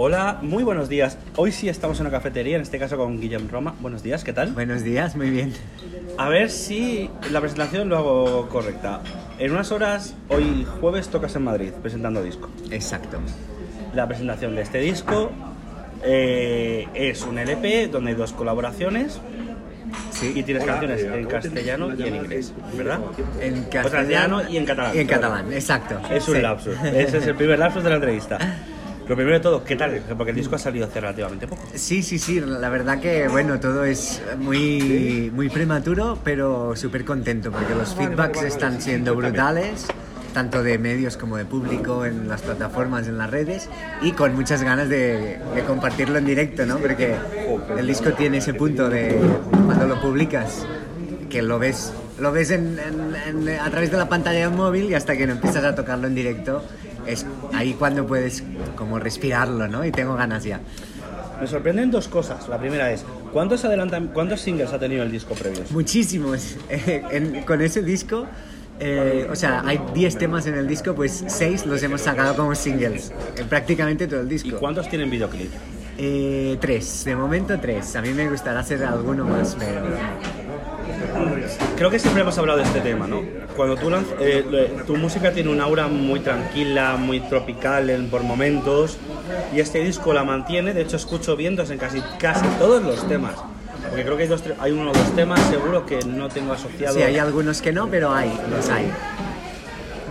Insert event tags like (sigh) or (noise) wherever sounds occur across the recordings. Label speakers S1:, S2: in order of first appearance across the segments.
S1: Hola, muy buenos días. Hoy sí estamos en una cafetería, en este caso con Guillem Roma. Buenos días, ¿qué tal?
S2: Buenos días, muy bien.
S1: A ver si la presentación lo hago correcta. En unas horas, hoy jueves, tocas en Madrid presentando disco.
S2: Exacto.
S1: La presentación de este disco eh, es un LP donde hay dos colaboraciones
S2: Sí.
S1: y tienes canciones en castellano y en inglés, ¿verdad?
S2: En
S1: O castellano y en catalán.
S2: Y en catalán, exacto.
S1: Es un
S2: Sí.
S1: lapsus. Ese es el primer lapsus de la entrevista. (laughs) Lo primero de todo, ¿qué tal? Porque el disco ha salido hace relativamente poco.
S2: Sí, sí, sí, la verdad que bueno, todo es muy, muy prematuro, pero súper contento porque los feedbacks están siendo brutales, tanto de medios como de público en las plataformas, en las redes, y con muchas ganas de, de compartirlo en directo, ¿no? Porque el disco tiene ese punto de cuando lo publicas, que lo ves, lo ves en- en- en- a través de la pantalla de un móvil y hasta que no empiezas a tocarlo en directo, es ahí cuando puedes como respirarlo, ¿no? Y tengo ganas ya.
S1: Me sorprenden dos cosas. La primera es, ¿cuántos, adelantan, ¿cuántos singles ha tenido el disco previos?
S2: Muchísimos. (laughs) Eh, en- con ese disco, eh, o sea, hay 10 temas en el disco, pues 6 los hemos sacado como singles. En prácticamente todo el
S1: ¿Y
S2: disco.
S1: cuántos tienen videoclip?
S2: Eh, tres, de momento tres. A mí me gustaría hacer alguno más, pero
S1: Creo que siempre hemos hablado de este tema, ¿no? Cuando tú lanz- eh, tu música tiene un aura muy tranquila, muy tropical en, por momentos, y este disco la mantiene. De hecho, escucho vientos en casi, casi todos los temas. Porque creo que hay, dos, hay uno o dos temas seguro que no tengo asociado.
S2: sí, hay algunos que no, pero hay, los hay.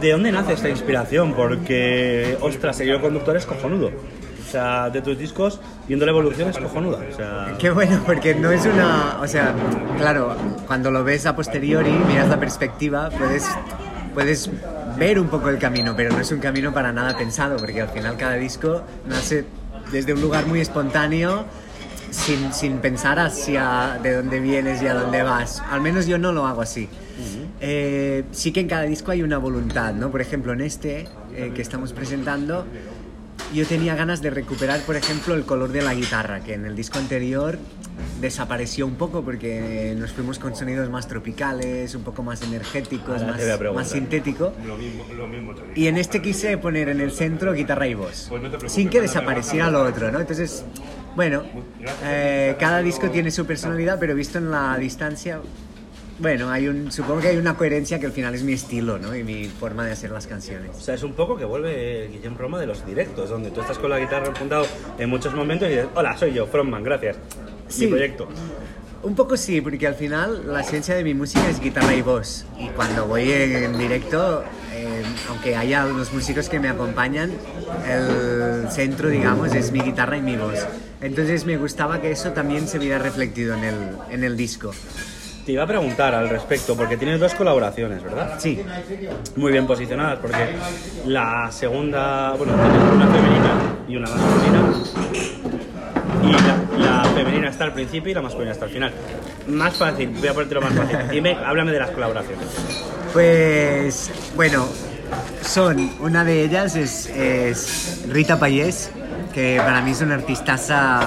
S1: ¿De dónde nace esta inspiración? Porque, ostras, el hilo conductor es cojonudo. O sea, de tus discos, viendo la evolución es cojonuda. O sea,
S2: Qué bueno, porque no es una. O sea, claro, cuando lo ves a posteriori, miras la perspectiva, puedes, puedes ver un poco el camino, pero no es un camino para nada pensado, porque al final cada disco nace desde un lugar muy espontáneo, sin, sin pensar hacia de dónde vienes y a dónde vas. Al menos yo no lo hago así. Eh, sí que en cada disco hay una voluntad, ¿no? Por ejemplo, en este eh, que estamos presentando, yo tenía ganas de recuperar, por ejemplo, el color de la guitarra, que en el disco anterior desapareció un poco porque nos fuimos con sonidos más tropicales, un poco más energéticos,
S1: Ahora
S2: más,
S1: te voy a preguntar.
S2: más sintético. Y en este quise poner en el centro guitarra y voz, sin que desapareciera lo otro, ¿no? Entonces, bueno, eh, cada disco tiene su personalidad, pero visto en la distancia, bueno, hay un, supongo que hay una coherencia que al final es mi estilo, ¿no? Y mi forma de hacer las canciones.
S1: o sea, es un poco que vuelve el Guillem Roma de los directos, donde tú estás con la guitarra apuntado en muchos momentos y dices, hola, soy yo, Frontman, gracias.
S2: Sí.
S1: Mi proyecto.
S2: Un poco sí, porque al final la esencia de mi música es guitarra y voz. Y cuando voy en directo, eh, aunque haya unos músicos que me acompañan, el centro, digamos, es mi guitarra y mi voz. Entonces me gustaba que eso también se viera reflectido en el, en el disco.
S1: Te iba a preguntar al respecto, porque tienes dos colaboraciones, ¿verdad?
S2: Sí,
S1: Muy bien posicionadas, porque la segunda, bueno, tienes una femenina y una masculina. Y la, la femenina está al principio y la masculina está al final. Más fácil, voy a ponértelo más fácil. Dime, háblame de las colaboraciones.
S2: pues bueno, son, una de ellas es, es Rita Payés, que para mí es una artistaza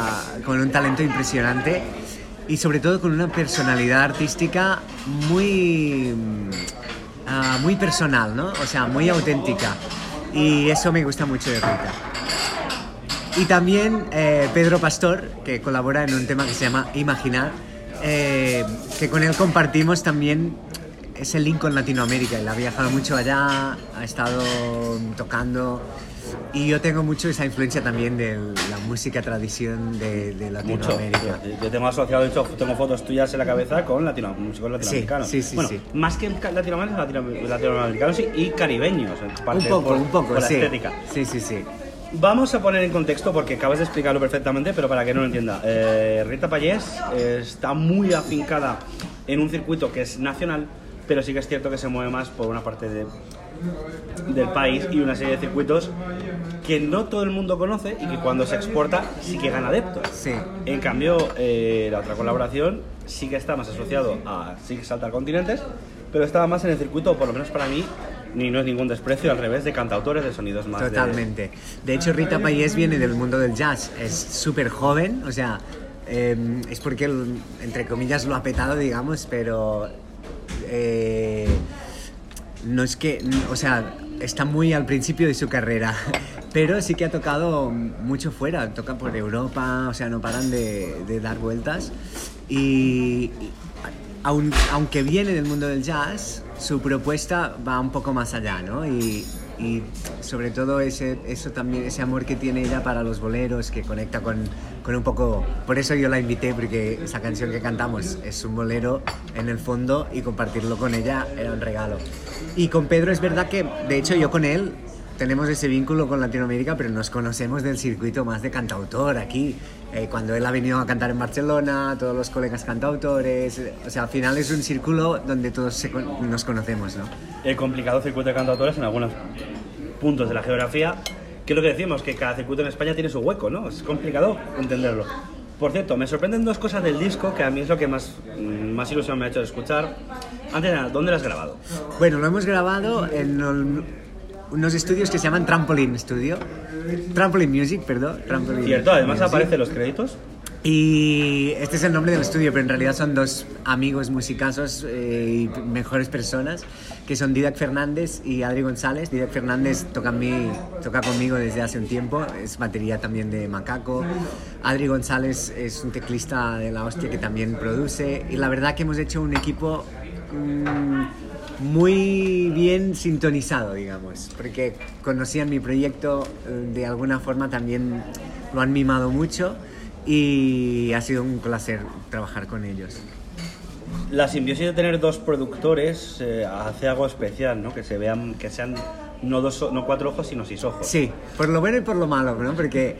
S2: con un talento impresionante y sobre todo con una personalidad artística muy, mm, ah, muy personal, ¿no? O sea, muy auténtica. Y eso me gusta mucho de Rita. Y también eh, Pedro Pastor, que colabora en un tema que se llama Imaginar, eh, que con él compartimos también ese link con Latinoamérica. Él ha viajado mucho allá, ha estado tocando y yo tengo mucho esa influencia también de la música tradición de, de
S1: Mucho.
S2: Latinoamérica.
S1: Yo tengo asociado, de hecho, tengo fotos tuyas en la cabeza con latino, músicos latinoamericanos.
S2: sí, sí,
S1: bueno,
S2: sí.
S1: más que latinoamericanos, latino- latinoamericanos y, caribeños. en
S2: Un
S1: parte,
S2: poco,
S1: por-
S2: un poco,
S1: por la
S2: sí.
S1: estética.
S2: Sí, sí, sí.
S1: Vamos a poner en contexto porque acabas de explicarlo perfectamente, pero para que no lo entienda. Eh, Rita Payés eh, está muy afincada en un circuito que es nacional, pero sí que es cierto que se mueve más por una parte de del país y una serie de circuitos que no todo el mundo conoce y que cuando se exporta sí que gana adeptos.
S2: Sí.
S1: En cambio, eh, la otra colaboración sí que está más asociado a sí que saltar continentes, pero estaba más en el circuito, por lo menos para mí, ni no es ningún desprecio, al revés, de cantautores, de sonidos más. de-
S2: Totalmente. De hecho, Rita Payés viene del mundo del jazz. Es súper joven, o sea, eh, es porque, él, entre comillas, lo ha petado, digamos, pero eh, no es que, o sea, está muy al principio de su carrera, (laughs) pero sí que ha tocado mucho fuera, toca por Europa, o sea, no paran de, dar vueltas. Y, y aun- aunque viene del mundo del jazz, su propuesta va un poco más allá, ¿no? Y, y sobre todo ese, eso también, ese amor que tiene ella para los boleros, que conecta con, con un poco... Por eso yo la invité, porque esa canción que cantamos es un bolero en el fondo y compartirlo con ella era un regalo. Y con Pedro es verdad que, de hecho, yo con él tenemos ese vínculo con Latinoamérica, pero nos conocemos del circuito más de cantautor aquí. Eh, cuando él ha venido a cantar en Barcelona, todos los colegas cantautores, o sea, al final es un círculo donde todos se nos conocemos, ¿no?
S1: el complicado circuito de cantautores en algunos puntos de la geografía, que es lo que decimos, que cada circuito en España tiene su hueco, ¿no? Es complicado entenderlo. Por cierto, me sorprenden dos cosas del disco que a mí es lo que más, mm, más ilusión me ha hecho de escuchar. Antes de nada, ¿dónde lo has grabado?
S2: Bueno, lo hemos grabado en ol- unos estudios que se llaman Trampoline Studio. Trampoline Music, perdón. Trampoline
S1: Cierto, además aparecen los créditos.
S2: Y este es el nombre del estudio, pero en realidad son dos amigos musicazos eh, y mejores personas, que son Didac Fernández y Adri González. Didac Fernández toca, conmigo desde hace un tiempo, es batería también de Macaco. Adri González es un teclista de la hostia que también produce. Y la verdad que hemos hecho un equipo mm, muy bien sintonizado, digamos, porque conocían mi proyecto, eh, de alguna forma también lo han mimado mucho y ha sido un placer trabajar con ellos.
S1: La simbiosis de tener dos productores eh, hace algo especial, ¿no? Que se vean, que sean no, dos, no cuatro ojos, sino seis ojos.
S2: Sí, por lo bueno y por lo malo, ¿no? Porque,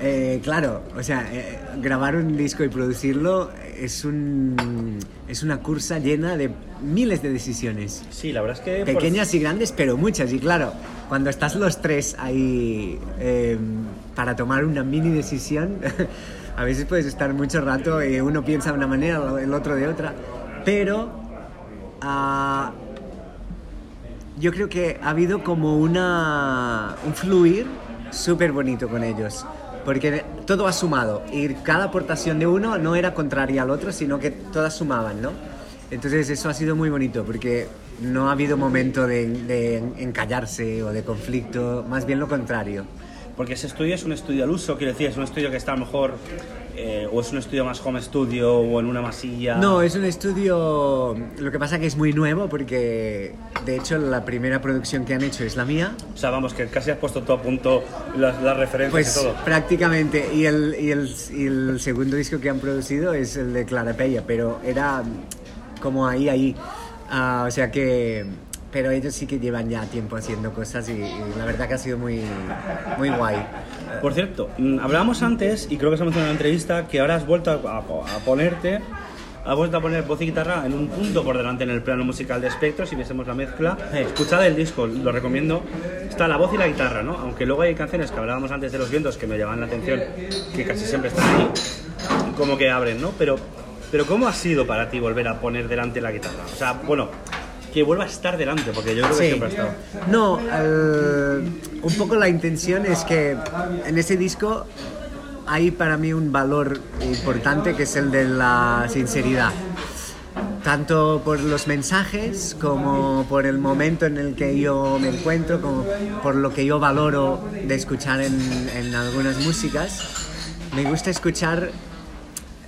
S2: eh, claro, o sea, eh, grabar un disco y producirlo es, un, es una cursa llena de miles de decisiones.
S1: Sí, la verdad es que... por-
S2: Pequeñas y grandes, pero muchas. Y claro, cuando estás los tres ahí eh, para tomar una mini decisión, (laughs) a veces puedes estar mucho rato y uno piensa de una manera, el otro de otra. Pero ah, yo creo que ha habido como una, un fluir súper bonito con ellos. Porque todo ha sumado y cada aportación de uno no era contraria al otro, sino que todas sumaban, ¿no? Entonces eso ha sido muy bonito porque no ha habido momento de, de encallarse o de conflicto, más bien lo contrario.
S1: Porque ese estudio es un estudio al uso, quiero decir, es un estudio que está a lo mejor, eh, o es un estudio más home studio, o en una masilla.
S2: No, es un estudio, lo que pasa que es muy nuevo porque de hecho la primera producción que han hecho es la mía.
S1: O sea, vamos, que casi has puesto todo a punto las, las referencias
S2: Pues
S1: y todo.
S2: prácticamente, y el, y, el, y el segundo disco que han producido es el de Clara Pella, pero era como ahí, ahí. Ah, o sea que, pero ellos sí que llevan ya tiempo haciendo cosas y, y la verdad que ha sido muy, muy guay.
S1: Por cierto, mm, hablábamos antes, y creo que se ha mencionado en la entrevista, que ahora has vuelto a, a- a ponerte, has vuelto a poner voz y guitarra en un punto por delante en el plano musical de Espectro, si viésemos la mezcla.
S2: Sí.
S1: Escuchad el disco, lo recomiendo. Está la voz y la guitarra, ¿no? Aunque luego hay canciones que hablábamos antes de los vientos que me llaman la atención, que casi siempre están ahí, como que abren, ¿no? Pero, pero ¿cómo ha sido para ti volver a poner delante la guitarra? O sea, bueno, que vuelva a estar delante, porque yo creo que
S2: Sí.
S1: siempre ha estado.
S2: No, el- un poco la intención es que en ese disco hay para mí un valor importante que es el de la sinceridad. Tanto por los mensajes como por el momento en el que yo me encuentro, como por lo que yo valoro de escuchar en, en algunas músicas. Me gusta escuchar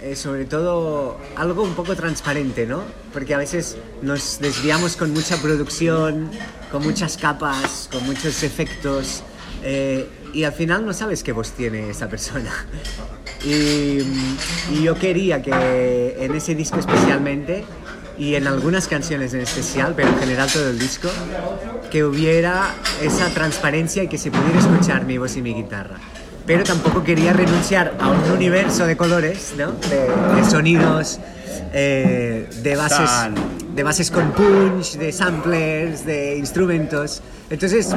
S2: eh, sobre todo algo un poco transparente, ¿no? Porque a veces nos desviamos con mucha producción, con muchas capas, con muchos efectos, eh, y al final no sabes qué voz tiene esa persona. (laughs) Y, y yo quería que en ese disco especialmente, y en algunas canciones en especial, pero en general todo el disco, que hubiera esa transparencia y que se pudiera escuchar mi voz y mi guitarra. Pero tampoco quería renunciar a un universo de colores, ¿no? de, de sonidos, eh, de bases, de de bases con punch, de samplers, de instrumentos. Entonces,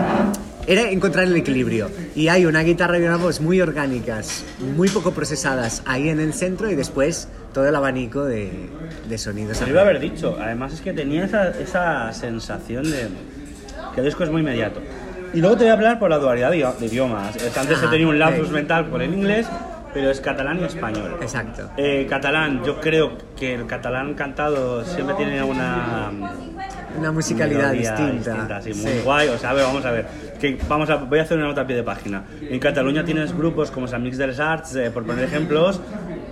S2: era encontrar el equilibrio. Y hay una guitarra y una voz muy orgánicas, muy poco procesadas ahí en el centro y después todo el abanico de, de sonidos.
S1: Te lo iba a haber dicho. Además es que tenía esa, esa sensación de que el disco es muy inmediato. Y luego te voy a hablar por la dualidad de, de idiomas. Antes he
S2: Ah,
S1: tenido un lapsus
S2: ok.
S1: mental por el inglés, pero es catalán y español.
S2: Exacto.
S1: Eh, catalán, yo creo que el catalán cantado siempre tiene una
S2: Una musicalidad
S1: melodía
S2: distinta.
S1: sí, muy
S2: Sí.
S1: guay. O sea, a ver, vamos a ver. Que vamos a, voy a hacer una nota a pie de página. En Cataluña tienes grupos como San Mix dels Arts, eh, por poner ejemplos,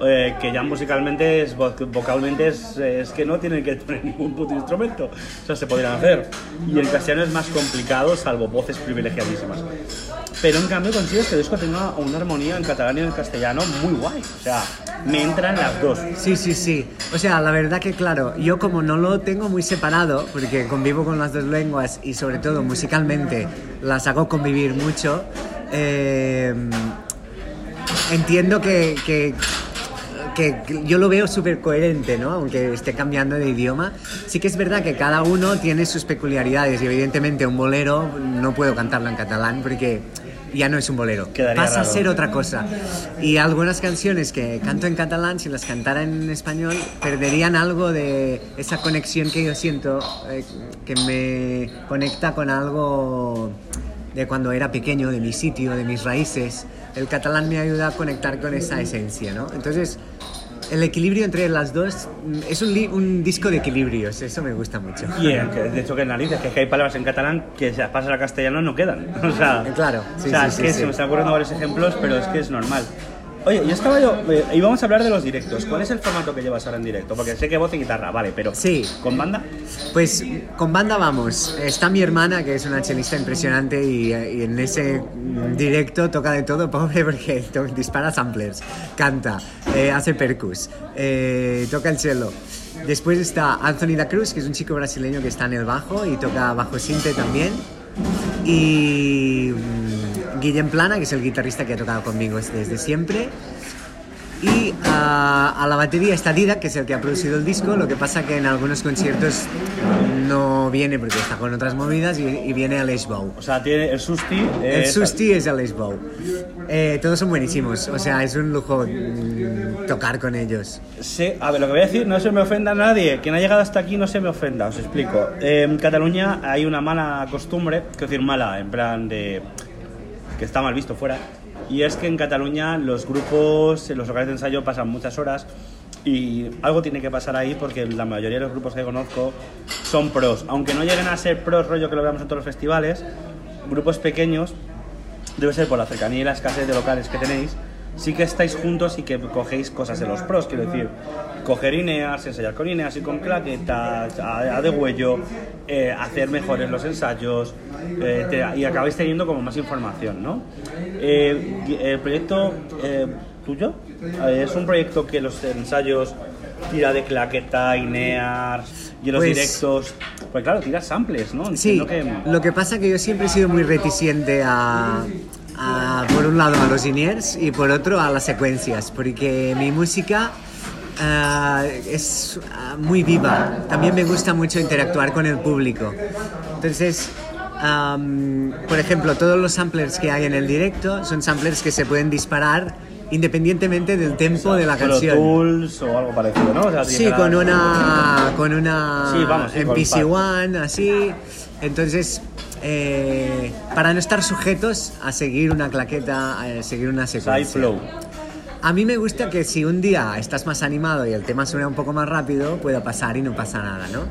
S1: eh, que ya musicalmente, es, vo- vocalmente, es, es que no tienen que (laughs) tener ningún puto instrumento. O sea, se podrían hacer. Y en castellano es más complicado, salvo voces privilegiadísimas. Pero en cambio consigo que el disco tenga una armonía en catalán y en castellano muy guay. O sea, me entran las dos.
S2: Sí, sí, sí. O sea, la verdad que claro, yo como no lo tengo muy separado, porque convivo con las dos lenguas y sobre todo musicalmente las hago convivir mucho, eh, entiendo que, que, que yo lo veo súper coherente, ¿no? Aunque esté cambiando de idioma. Sí que es verdad que cada uno tiene sus peculiaridades y evidentemente un bolero no puedo cantarlo en catalán porque ya no es un bolero.
S1: Quedaría
S2: Pasa a
S1: raro.
S2: ser otra cosa. Y algunas canciones que canto en catalán, si las cantara en español, perderían algo de esa conexión que yo siento, eh, que me conecta con algo de cuando era pequeño, de mi sitio, de mis raíces. El catalán me ayuda a conectar con esa esencia, ¿no? Entonces, el equilibrio entre las dos mm, es un, li- un disco de equilibrios, eso me gusta mucho.
S1: Y que, de hecho que narices, que hay palabras en catalán que si las pasas al castellano no quedan. (laughs) O sea,
S2: Claro, sí,
S1: o sea,
S2: sí,
S1: es
S2: sí,
S1: que se me están ocurriendo varios ejemplos, pero es que es normal. Oye, yo estaba yo, eh, íbamos a hablar de los directos. ¿Cuál es el formato que llevas ahora en directo? Porque sé que voz y guitarra, vale, pero
S2: Sí.
S1: ¿con banda?
S2: Pues con banda vamos. Está mi hermana, que es una chelista impresionante, y, y en ese directo toca de todo, pobre, (laughs) porque to- dispara samplers, canta, eh, hace percus, eh, toca el cello. Después está Anthony Da Cruz, que es un chico brasileño que está en el bajo y toca bajo sinte también. Y mm, Guillem Plana, que es el guitarrista que ha tocado conmigo desde siempre. Y ah, a la batería está Dida, que es el que ha producido el disco. Lo que pasa que en algunos conciertos no viene porque está con otras movidas y, y viene Aleix Bou.
S1: O sea, tiene el Susti. eh,
S2: El Susti es Aleix Bou. Eh, todos son buenísimos, o sea, es un lujo mm, tocar con ellos.
S1: Sí, a ver, lo que voy a decir, no se me ofenda a nadie. Quien ha llegado hasta aquí no se me ofenda, os explico. Eh, en Cataluña hay una mala costumbre, quiero decir mala, en plan de. Que está mal visto fuera. Y es que en Cataluña los grupos, los locales de ensayo pasan muchas horas y algo tiene que pasar ahí porque la mayoría de los grupos que conozco son pros. Aunque no lleguen a ser pros, rollo que lo veamos en todos los festivales, grupos pequeños debe ser por la cercanía y la escasez de locales que tenéis, sí que estáis juntos y que cogéis cosas de los pros, quiero decir, coger Ineas, ensayar con Ineas y con claquetas, a, a de huello, eh, hacer mejores los ensayos eh, te- y acabáis teniendo como más información, ¿no? Eh, el proyecto tuyo es un proyecto que los ensayos tira de claqueta, Ineas y en los
S2: Pues-
S1: directos, pues claro, tira samples, ¿no?
S2: Sí,
S1: que-
S2: lo que pasa que yo siempre he sido muy reticente a, a, por un lado a los iniers y por otro a las secuencias, porque mi música ah, es ah, muy viva. También me gusta mucho interactuar con el público. Entonces, am, por ejemplo, todos los samplers que hay en el directo son samplers que se pueden disparar independientemente del tempo de la canción.
S1: Tools o algo parecido, ¿no? O sea,
S2: Sí, con una con una
S1: Sí, vamos, sí, con
S2: MPC One, así. Entonces, eh, para no estar sujetos a seguir una claqueta, a seguir una
S1: Side
S2: secuencia.
S1: flow.
S2: A mí me gusta que si un día estás más animado y el tema suena un poco más rápido, pueda pasar y no pasa nada, ¿no?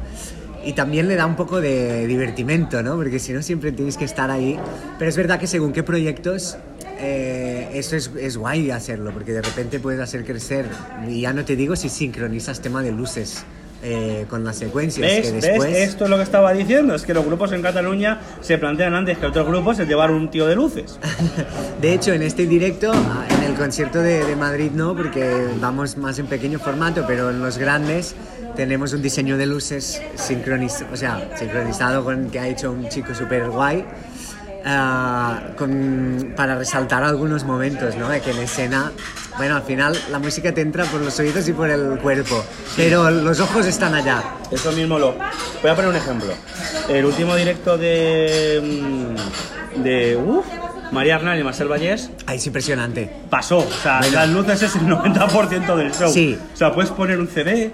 S2: Y también le da un poco de divertimento, ¿no? Porque si no, siempre tienes que estar ahí. Pero es verdad que según qué proyectos, eh, eso es, es guay hacerlo, porque de repente puedes hacer crecer. Y ya no te digo si sincronizas tema de luces eh, con las secuencias,
S1: ¿Ves?
S2: que
S1: ¿Ves?
S2: después...
S1: Esto es lo que estaba diciendo. Es que los grupos en Cataluña se plantean antes que otros grupos el llevar un tío de luces. (laughs)
S2: De hecho, en este directo, en el concierto de, de Madrid no, porque vamos más en pequeño formato, pero en los grandes tenemos un diseño de luces sincronizado, o sea, sincronizado con que ha hecho un chico súper guay. ah, con- para resaltar algunos momentos, ¿no? De que en escena bueno, al final la música te entra por los oídos y por el cuerpo, pero los ojos están allá.
S1: Eso mismo lo. Voy a poner un ejemplo. El último directo de. mm, de. Uf, María Arnal y Marcel Vallés
S2: Ahí es impresionante.
S1: pasó. O sea, las luces es el 90% del show.
S2: Sí.
S1: O sea, puedes poner un CD.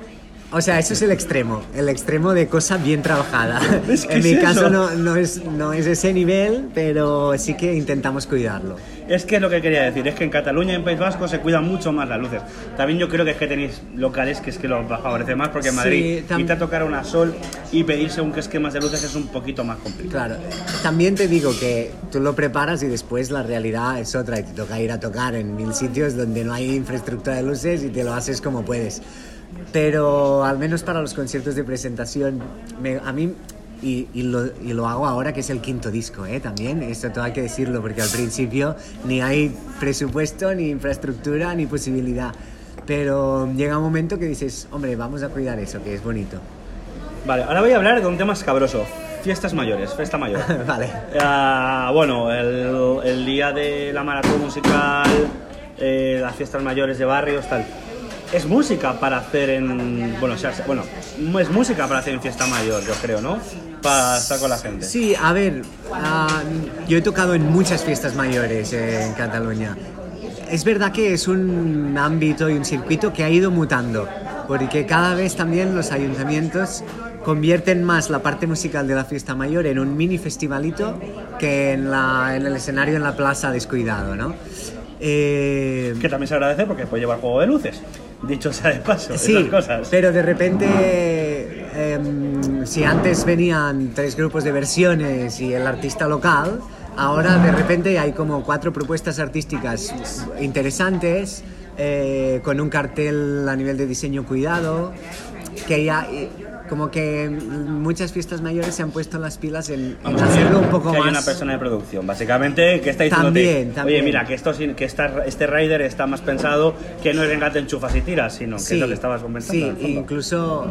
S2: O sea, eso es el extremo, el extremo de cosa bien trabajada. (laughs)
S1: Es que
S2: en mi
S1: es
S2: caso no, no, es, no es ese nivel, pero sí que intentamos cuidarlo.
S1: Es que lo que quería decir es que en Cataluña y en País Vasco se cuidan mucho más las luces. También yo creo que es que tenéis locales que es que los favorece más porque en
S2: Sí,
S1: Madrid
S2: tam-
S1: irte a tocar una sol y pedir según qué esquemas de luces es un poquito más complicado.
S2: Claro, también te digo que tú lo preparas y después la realidad es otra y te toca ir a tocar en mil sitios donde no hay infraestructura de luces y te lo haces como puedes. Pero al menos para los conciertos de presentación, me- a mí, y, y lo, y lo hago ahora que es el quinto disco, ¿eh? también, esto todo hay que decirlo porque al principio ni hay presupuesto, ni infraestructura, ni posibilidad. Pero llega un momento que dices, hombre, vamos a cuidar eso, que es bonito.
S1: Vale, ahora voy a hablar de un tema escabroso. Fiestas mayores, fiesta mayor. (laughs)
S2: vale.
S1: Ah, bueno, el, el día de la maratón musical, eh, las fiestas mayores de barrios, tal. Es música para hacer en. Bueno, o sea, bueno, es música para hacer en fiesta mayor, yo creo, ¿no? Para estar con la gente.
S2: Sí, a ver, ah, yo he tocado en muchas fiestas mayores eh, en Cataluña. Es verdad que es un ámbito y un circuito que ha ido mutando, porque cada vez también los ayuntamientos convierten más la parte musical de la fiesta mayor en un mini festivalito que en, la, en el escenario en la plaza descuidado, ¿no? Eh,
S1: Que también se agradece porque puede llevar juego de luces. Dicho sea de paso,
S2: Sí,
S1: esas cosas.
S2: pero de repente, em, si antes venían tres grupos de versiones y el artista local, ahora de repente hay como cuatro propuestas artísticas interesantes, eh, con un cartel a nivel de diseño cuidado, que ya... Como que muchas fiestas mayores se han puesto las pilas en, en hacerlo un poco
S1: que
S2: más...
S1: hay una persona de producción, básicamente, que está diciéndote,
S2: También, también.
S1: oye, mira, que, esto, que esta- este rider está más pensado que no es venga, te enchufas y tiras, sino que es lo que estabas comentando.
S2: Sí, incluso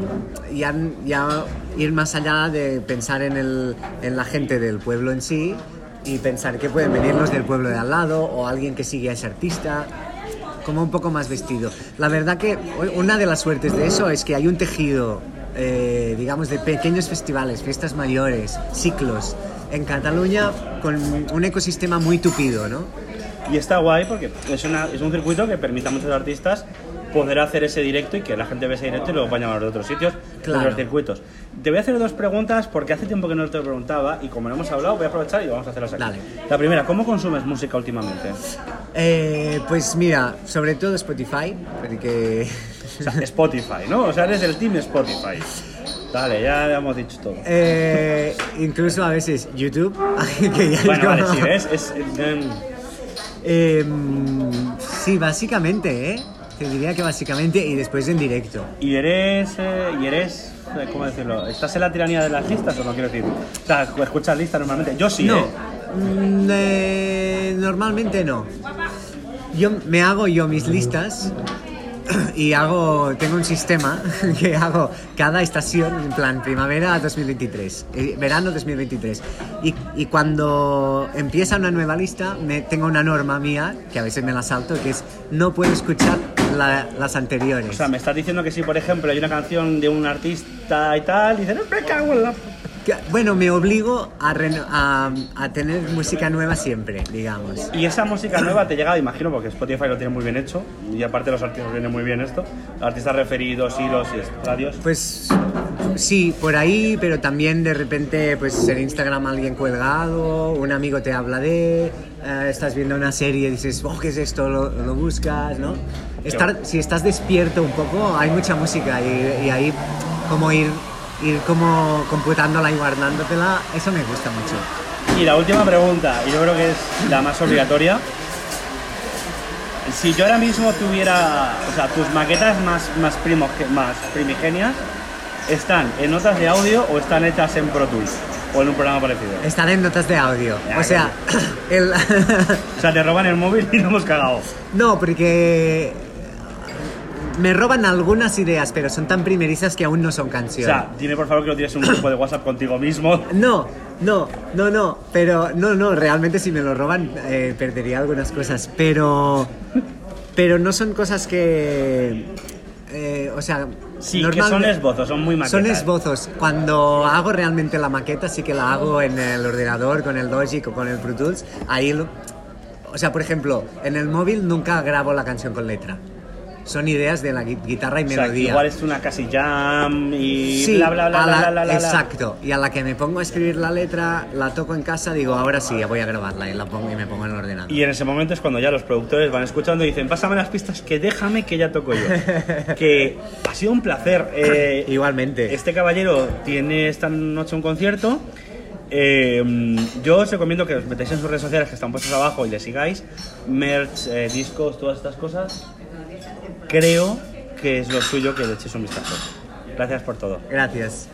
S2: ya, ya ir más allá de pensar en, el, en la gente del pueblo en sí y pensar que pueden venir los del pueblo de al lado o alguien que sigue a ese artista, como un poco más vestido. La verdad que una de las suertes de eso es que hay un tejido, eh, digamos, de pequeños festivales, fiestas mayores, ciclos, en Cataluña con un ecosistema muy tupido, ¿no?
S1: Y está guay porque es, una- es un circuito que permite a muchos artistas poder hacer ese directo y que la gente ve ese directo y luego vayan a de otros sitios, de otros circuitos. Te voy a hacer dos preguntas porque hace tiempo que no te lo preguntaba y como no hemos hablado voy a aprovechar y vamos a hacerlas aquí.
S2: Dale.
S1: La primera, ¿cómo consumes música últimamente?
S2: Eh, pues mira, sobre todo Spotify, porque...
S1: O sea, Spotify, ¿no? O sea, eres el team Spotify. Dale, ya hemos dicho todo.
S2: Eh, incluso a veces YouTube. (laughs) que ya es
S1: Bueno, vale,
S2: como-
S1: sí, ¿ves? Es, Em,
S2: sí, básicamente, ¿eh? Te diría que básicamente y después en directo.
S1: y eres, eh, y eres, eh, ¿cómo decirlo? ¿Estás en la tiranía de las listas o no quiero decir? O sea, escuchas listas normalmente. Yo sí,
S2: no,
S1: ¿eh?
S2: mm, eh, normalmente no. Yo me hago yo mis listas (clears throat) y hago tengo un sistema (laughs) que hago cada estación en plan primavera 2023 eh, verano 2023 y, y cuando empieza una nueva lista me, tengo una norma mía que a veces me la salto que es no puedo escuchar la- las anteriores.
S1: O sea, me estás diciendo que si, por ejemplo, hay una canción de un artista y tal, dices, me cago en la...
S2: Bueno me obligo a, reno- a, a tener música nueva siempre digamos
S1: Y esa música nueva te llega, imagino, porque Spotify lo tiene muy bien hecho, y aparte los artistas vienen muy bien esto, artistas referidos, hilos y radios.
S2: Pues sí, por ahí, pero también de repente, pues en Instagram alguien colgado, un amigo te habla de, eh, estás viendo una serie y dices, oh, ¿qué es esto? Lo, lo buscas, ¿no? Estar, si estás despierto un poco, hay mucha música y, y ahí como ir, ir como computándola y guardándotela, eso me gusta mucho.
S1: Y la última pregunta, y yo creo que es la más obligatoria. Si yo ahora mismo tuviera, o sea, tus maquetas más, más, más primigenias, ¿están en notas de audio o están hechas en Pro Tools? O en un programa parecido.
S2: Estar en notas de audio,
S1: Ya,
S2: o sea, (coughs) el...
S1: O sea, te roban el móvil y no hemos cagado.
S2: No, porque me roban algunas ideas, pero son tan primerizas que aún no son
S1: O
S2: canciones.
S1: sea, dime por favor que no tienes un grupo de WhatsApp contigo mismo. (laughs)
S2: no, no, no, no, pero no, no, realmente si me lo roban eh, perdería algunas cosas, pero pero no son cosas que... eh, o sea,
S1: Sí, que son esbozos, son muy maquetas.
S2: Son esbozos. Cuando hago realmente la maqueta, sí que la hago en el ordenador, con el Logic o con el Pro Tools. Ahí, lo- o sea, por ejemplo, en el móvil nunca grabo la canción con letra. Son ideas de la gui- guitarra y
S1: O sea,
S2: melodía.
S1: igual es una casi jam y
S2: Sí,
S1: bla bla bla
S2: a
S1: bla,
S2: la-
S1: bla, bla, bla.
S2: exacto. Y a la que me pongo a escribir la letra, la toco en casa, digo, ahora sí, voy a grabarla y la pongo y me pongo en el ordenador.
S1: Y en ese momento es cuando ya los productores van escuchando y dicen, pásame las pistas que déjame que ya toco yo. (laughs) que ha sido un placer. eh,
S2: Igualmente.
S1: Este caballero tiene esta noche un concierto. Eh, yo os recomiendo que os metáis en sus redes sociales que están puestas abajo y le sigáis. Merch, eh, discos, todas estas cosas. Creo que es lo suyo que le echéis un vistazo. Gracias por todo.
S2: Gracias.